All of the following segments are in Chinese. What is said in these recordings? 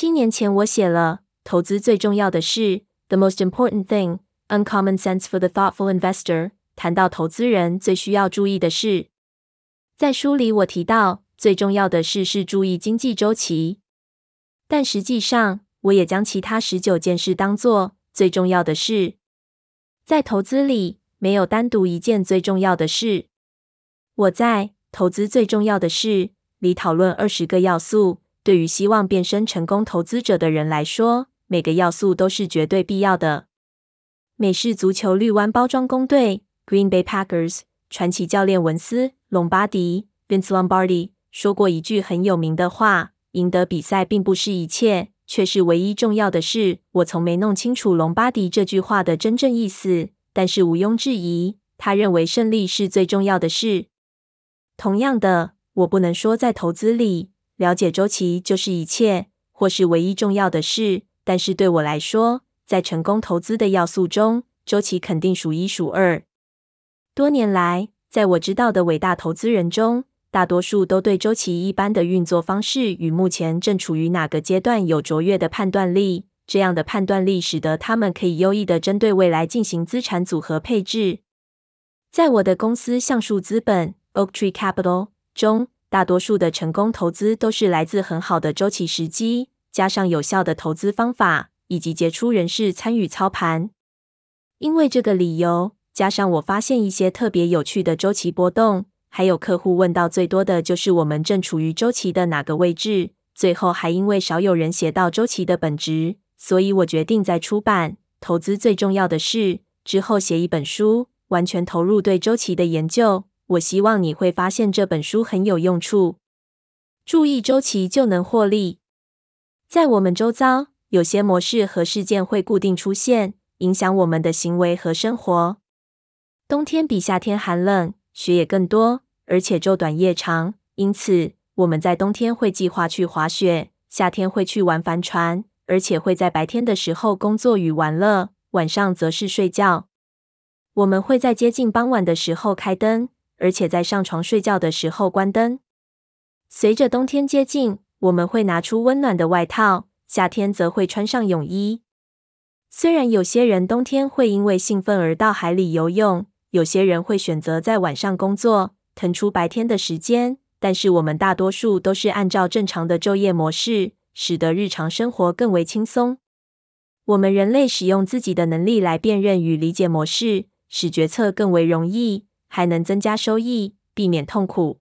七年前，我写了《投资最重要的事》（The Most Important Thing: Uncommon Sense for the Thoughtful Investor），谈到投资人最需要注意的事。在书里，我提到最重要的事是注意经济周期，但实际上，我也将其他十九件事当作最重要的事。在投资里，没有单独一件最重要的事。我在《投资最重要的事》里讨论二十个要素。对于希望变身成功投资者的人来说，每个要素都是绝对必要的。美式足球绿湾包装工队 （Green Bay Packers） 传奇教练文斯·隆巴迪 （Vince Lombardi） 说过一句很有名的话：“赢得比赛并不是一切，却是唯一重要的事。”我从没弄清楚隆巴迪这句话的真正意思，但是毋庸置疑，他认为胜利是最重要的事。同样的，我不能说在投资里。了解周期就是一切，或是唯一重要的事。但是对我来说，在成功投资的要素中，周期肯定数一数二。多年来，在我知道的伟大投资人中，大多数都对周期一般的运作方式与目前正处于哪个阶段有卓越的判断力。这样的判断力使得他们可以优异的针对未来进行资产组合配置。在我的公司橡树资本 （Oaktree Capital） 中。大多数的成功投资都是来自很好的周期时机，加上有效的投资方法以及杰出人士参与操盘。因为这个理由，加上我发现一些特别有趣的周期波动，还有客户问到最多的就是我们正处于周期的哪个位置。最后还因为少有人写到周期的本质，所以我决定在出版《投资最重要的事》之后写一本书，完全投入对周期的研究。我希望你会发现这本书很有用处。注意周期就能获利。在我们周遭，有些模式和事件会固定出现，影响我们的行为和生活。冬天比夏天寒冷，雪也更多，而且昼短夜长。因此，我们在冬天会计划去滑雪，夏天会去玩帆船，而且会在白天的时候工作与玩乐，晚上则是睡觉。我们会在接近傍晚的时候开灯。而且在上床睡觉的时候关灯。随着冬天接近，我们会拿出温暖的外套，夏天则会穿上泳衣。虽然有些人冬天会因为兴奋而到海里游泳，有些人会选择在晚上工作，腾出白天的时间，但是我们大多数都是按照正常的昼夜模式，使得日常生活更为轻松。我们人类使用自己的能力来辨认与理解模式，使决策更为容易。还能增加收益，避免痛苦。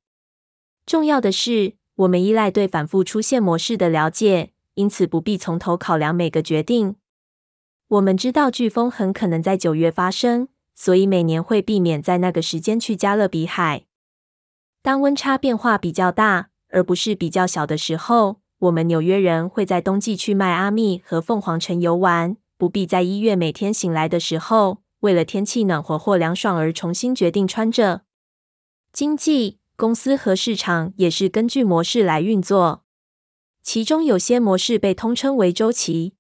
重要的是，我们依赖对反复出现模式的了解，因此不必从头考量每个决定。我们知道飓风很可能在九月发生，所以每年会避免在那个时间去加勒比海。当温差变化比较大，而不是比较小的时候，我们纽约人会在冬季去迈阿密和凤凰城游玩，不必在一月每天醒来的时候。为了天气暖和或凉爽而重新决定穿着。经济、公司和市场也是根据模式来运作，其中有些模式被通称为周期，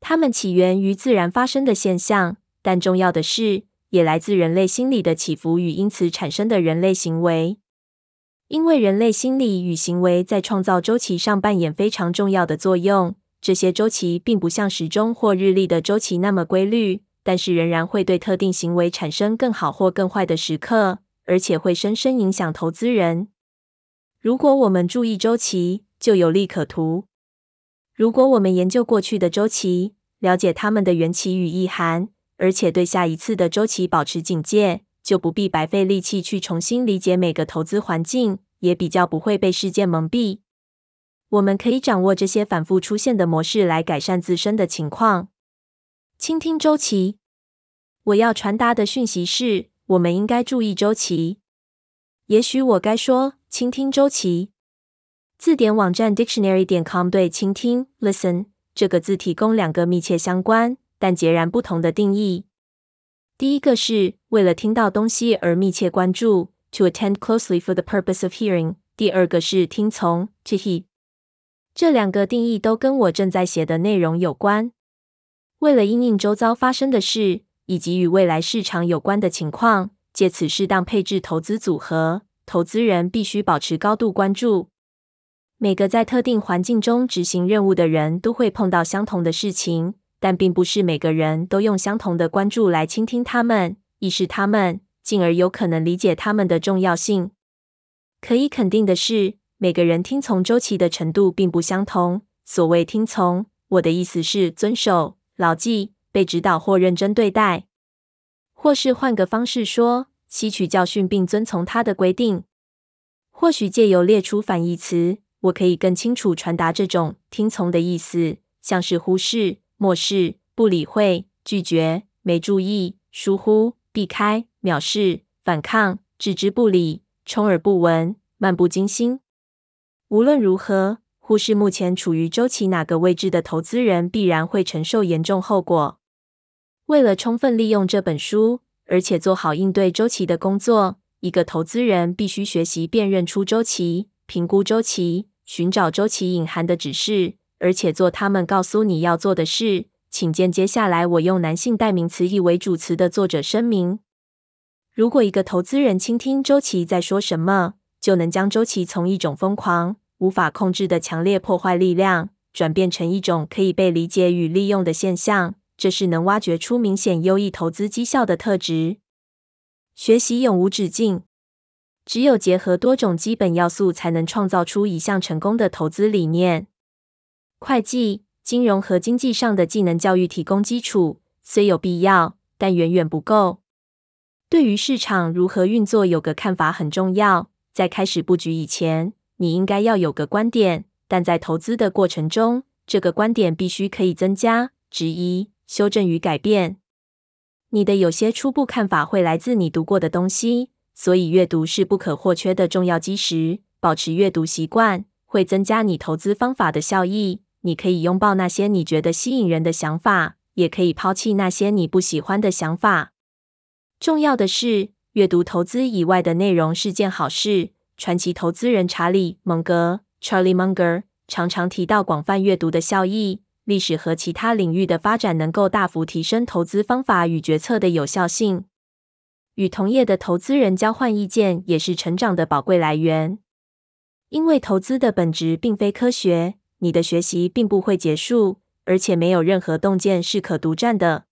它们起源于自然发生的现象，但重要的是，也来自人类心理的起伏与因此产生的人类行为。因为人类心理与行为在创造周期上扮演非常重要的作用，这些周期并不像时钟或日历的周期那么规律。但是仍然会对特定行为产生更好或更坏的时刻，而且会深深影响投资人。如果我们注意周期，就有利可图。如果我们研究过去的周期，了解它们的缘起与意涵，而且对下一次的周期保持警戒，就不必白费力气去重新理解每个投资环境，也比较不会被事件蒙蔽。我们可以掌握这些反复出现的模式来改善自身的情况。倾听周期，我要传达的讯息是：我们应该注意周期。也许我该说，倾听周期。字典网站 dictionary 点 com 对倾听 listen 这个字提供两个密切相关但截然不同的定义。第一个是为了听到东西而密切关注，to attend closely for the purpose of hearing。第二个是听从，to heed。这两个定义都跟我正在写的内容有关。为了因应周遭发生的事，以及与未来市场有关的情况，借此适当配置投资组合，投资人必须保持高度关注。每个在特定环境中执行任务的人都会碰到相同的事情，但并不是每个人都用相同的关注来倾听他们、意识他们，进而有可能理解他们的重要性。可以肯定的是，每个人听从周期的程度并不相同。所谓听从，我的意思是遵守、牢记、被指导或认真对待，或是换个方式说，吸取教训并遵从他的规定。或许借由列出反义词。我可以更清楚传达这种听从的意思，像是忽视、漠视、不理会、拒绝、没注意、疏忽、避开、藐视、反抗、置之不理、充耳不闻、漫不经心。无论如何，忽视目前处于周期哪个位置的投资人，必然会承受严重后果。为了充分利用这本书，而且做好应对周期的工作，一个投资人必须学习辨认出周期，评估周期。寻找周期隐含的指示，而且做他们告诉你要做的事。请见接下来我用男性代名词意为主词的作者声明。如果一个投资人倾听周期在说什么，就能将周期从一种疯狂、无法控制的强烈破坏力量，转变成一种可以被理解与利用的现象。这是能挖掘出明显优异投资绩效的特质。学习永无止境。只有结合多种基本要素，才能创造出一项成功的投资理念。会计、金融和经济上的技能教育提供基础，虽有必要，但远远不够。对于市场如何运作有个看法很重要。在开始布局以前，你应该要有个观点，但在投资的过程中，这个观点必须可以增加、质疑、修正与改变。你的有些初步看法会来自你读过的东西。所以，阅读是不可或缺的重要基石。保持阅读习惯会增加你投资方法的效益。你可以拥抱那些你觉得吸引人的想法，也可以抛弃那些你不喜欢的想法。重要的是，阅读投资以外的内容是件好事。传奇投资人查理·蒙格 （Charlie Munger） 常常提到广泛阅读的效益。历史和其他领域的发展能够大幅提升投资方法与决策的有效性。与同业的投资人交换意见也是成长的宝贵来源。因为投资的本质并非科学，你的学习并不会结束，而且没有任何洞见是可独占的。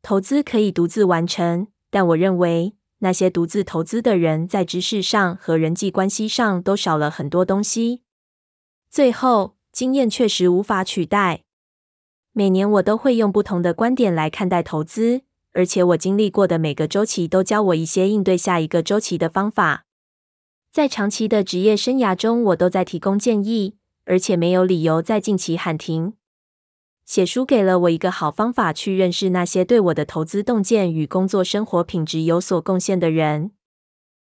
投资可以独自完成，但我认为那些独自投资的人在知识上和人际关系上都少了很多东西。最后，经验确实无法取代。每年我都会用不同的观点来看待投资。而且我经历过的每个周期都教我一些应对下一个周期的方法。在长期的职业生涯中，我都在提供建议，而且没有理由在近期喊停。写书给了我一个好方法，去认识那些对我的投资洞见与工作生活品质有所贡献的人。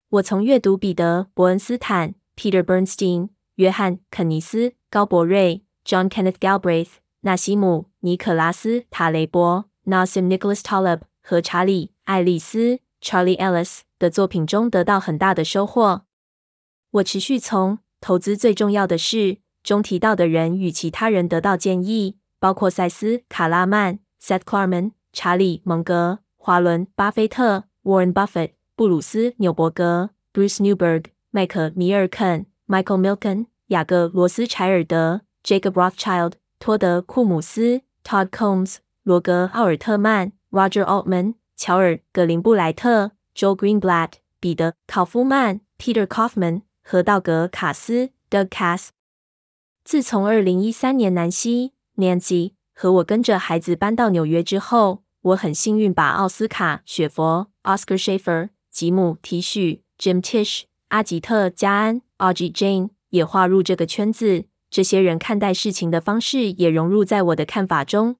我从阅读彼得·伯恩斯坦 （Peter Bernstein）、约翰·肯尼斯·高伯瑞 （John Kenneth Galbraith）、纳西姆·尼可拉斯·塔雷伯。Nassim Nicholas Taleb 和查理·爱丽丝 （Charlie Ellis） 的作品中得到很大的收获。我持续从《投资最重要的事》中提到的人与其他人得到建议，包括塞斯·卡拉曼 （Seth Klarman）、查理·蒙格、华伦·巴菲特 （Warren Buffett）、布鲁斯·纽伯格 （Bruce Newberg）、麦克·米尔肯 （Michael Milken）、雅各·罗斯柴尔德 （Jacob Rothschild）、托德·库姆斯 （Todd Combs）。罗格·奥尔特曼 （Roger Altman）、乔尔·格林布莱特 （Joe Greenblatt）、彼得·考夫曼 （Peter Kaufman） 和道格·卡斯 （Doug Kass）。自从二零一三年南希 （Nancy） 和我跟着孩子搬到纽约之后，我很幸运把奥斯卡·雪佛 （Oscar Schaefer）、吉姆·提许 （Jim Tisch）、阿吉特·加安 （Ajit Jain） 也划入这个圈子。这些人看待事情的方式也融入在我的看法中。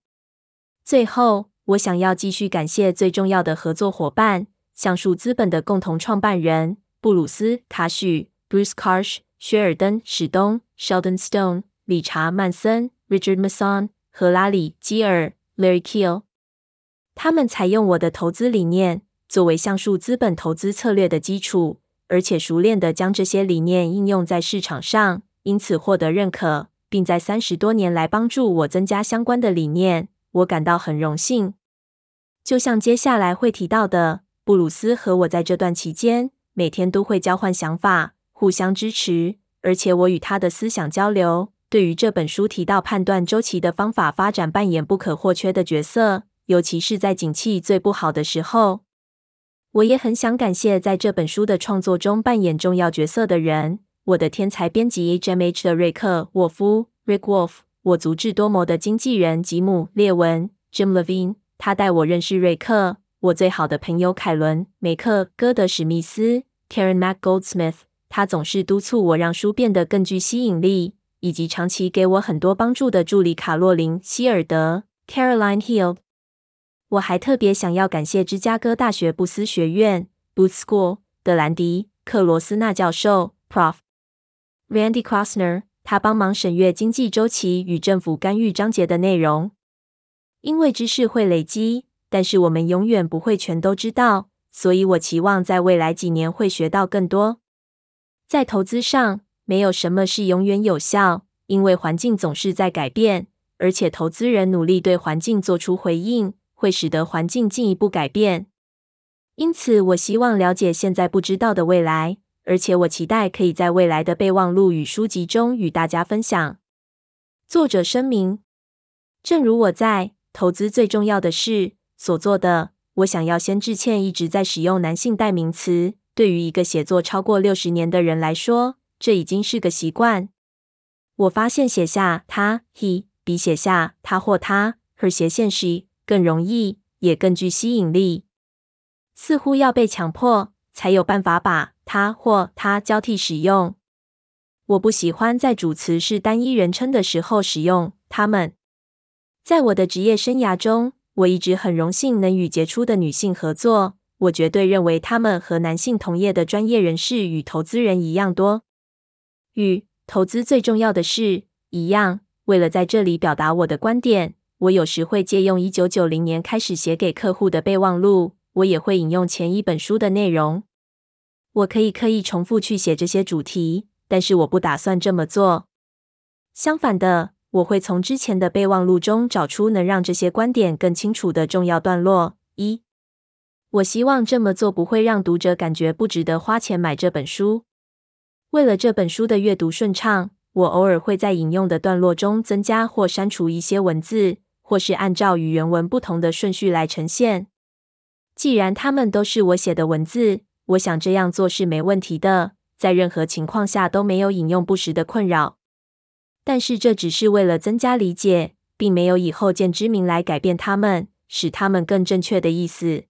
最后，我想要继续感谢最重要的合作伙伴——橡树资本的共同创办人布鲁斯·卡许 （Bruce Karsh）、薛尔登·史东 （Sheldon Stone）、理查·曼森 （Richard Masson） 和拉里·基尔 （Larry Kiel）。他们采用我的投资理念作为橡树资本投资策略的基础，而且熟练地将这些理念应用在市场上，因此获得认可，并在三十多年来帮助我增加相关的理念。我感到很荣幸，就像接下来会提到的，布鲁斯和我在这段期间每天都会交换想法，互相支持，而且我与他的思想交流，对于这本书提到判断周期的方法发展扮演不可或缺的角色，尤其是在景气最不好的时候。我也很想感谢在这本书的创作中扮演重要角色的人，我的天才编辑 HMH 的瑞克·沃夫 （Rick Wolf），我足智多谋的经纪人吉姆·列文 （Jim Levine），他带我认识瑞克。我最好的朋友凯伦·梅克·戈德史密斯 （Karen Mac Goldsmith），他总是督促我让书变得更具吸引力，以及长期给我很多帮助的助理卡洛琳·希尔德 （Caroline Hill）。我还特别想要感谢芝加哥大学布斯学院 （Booth School） 的兰迪·克罗斯纳教授 （Prof. Randy Krosner） 他帮忙审阅经济周期与政府干预章节的内容。因为知识会累积，但是我们永远不会全都知道，所以我期望在未来几年会学到更多。在投资上，没有什么是永远有效，因为环境总是在改变，而且投资人努力对环境做出回应。会使得环境进一步改变，因此我希望了解现在不知道的未来，而且我期待可以在未来的备忘录与书籍中与大家分享。作者声明：正如我在《投资最重要的事》所做的，我想要先致歉一直在使用男性代名词。对于一个写作超过六十年的人来说，这已经是个习惯。我发现写下他 （he） 比写下他或她 （her） 斜线 she。更容易，也更具吸引力。似乎要被强迫，才有办法把他或她交替使用。我不喜欢在主词是单一人称的时候使用他们。在我的职业生涯中，我一直很荣幸能与杰出的女性合作。我绝对认为她们和男性同业的专业人士与投资人一样多。与投资最重要的事一样，为了在这里表达我的观点。我有时会借用一九九零年开始写给客户的备忘录，我也会引用前一本书的内容。我可以刻意重复去写这些主题，但是我不打算这么做。相反的，我会从之前的备忘录中找出能让这些观点更清楚的重要段落。一，我希望这么做不会让读者感觉不值得花钱买这本书。为了这本书的阅读顺畅，我偶尔会在引用的段落中增加或删除一些文字。或是按照与原文不同的顺序来呈现。既然它们都是我写的文字，我想这样做是没问题的，在任何情况下都没有引用不实的困扰。但是这只是为了增加理解，并没有以后见之明来改变它们，使它们更正确的意思。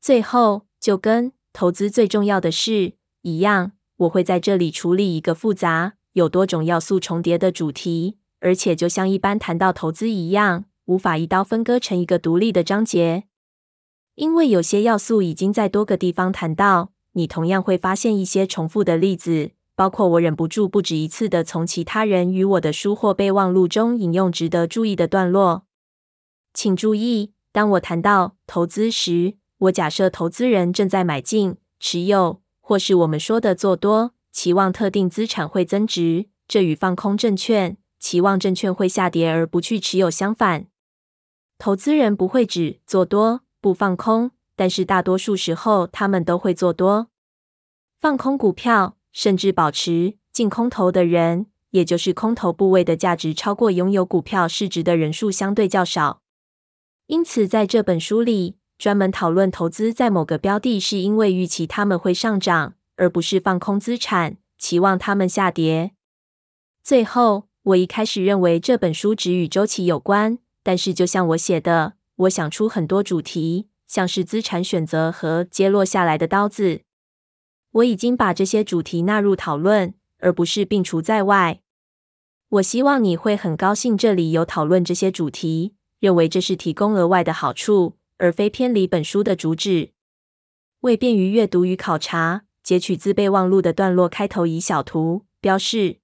最后，就跟投资最重要的事一样，我会在这里处理一个复杂、有多种要素重叠的主题。而且，就像一般谈到投资一样，无法一刀分割成一个独立的章节，因为有些要素已经在多个地方谈到。你同样会发现一些重复的例子，包括我忍不住不止一次地从其他人与我的书或备忘录中引用值得注意的段落。请注意，当我谈到投资时，我假设投资人正在买进、持有，或是我们说的做多，期望特定资产会增值。这与放空证券。期望证券会下跌而不去持有相反，投资人不会只做多不放空，但是大多数时候他们都会做多，放空股票，甚至保持净空头的人，也就是空头部位的价值超过拥有股票市值的人数相对较少。因此，在这本书里专门讨论投资在某个标的，是因为预期他们会上涨，而不是放空资产，期望他们下跌。最后。我一开始认为这本书只与周期有关，但是就像我写的，我想出很多主题，像是资产选择和接落下来的刀子。我已经把这些主题纳入讨论，而不是摒除在外。我希望你会很高兴这里有讨论这些主题，认为这是提供额外的好处，而非偏离本书的主旨。为便于阅读与考察，截取自备忘录的段落开头以小图标示。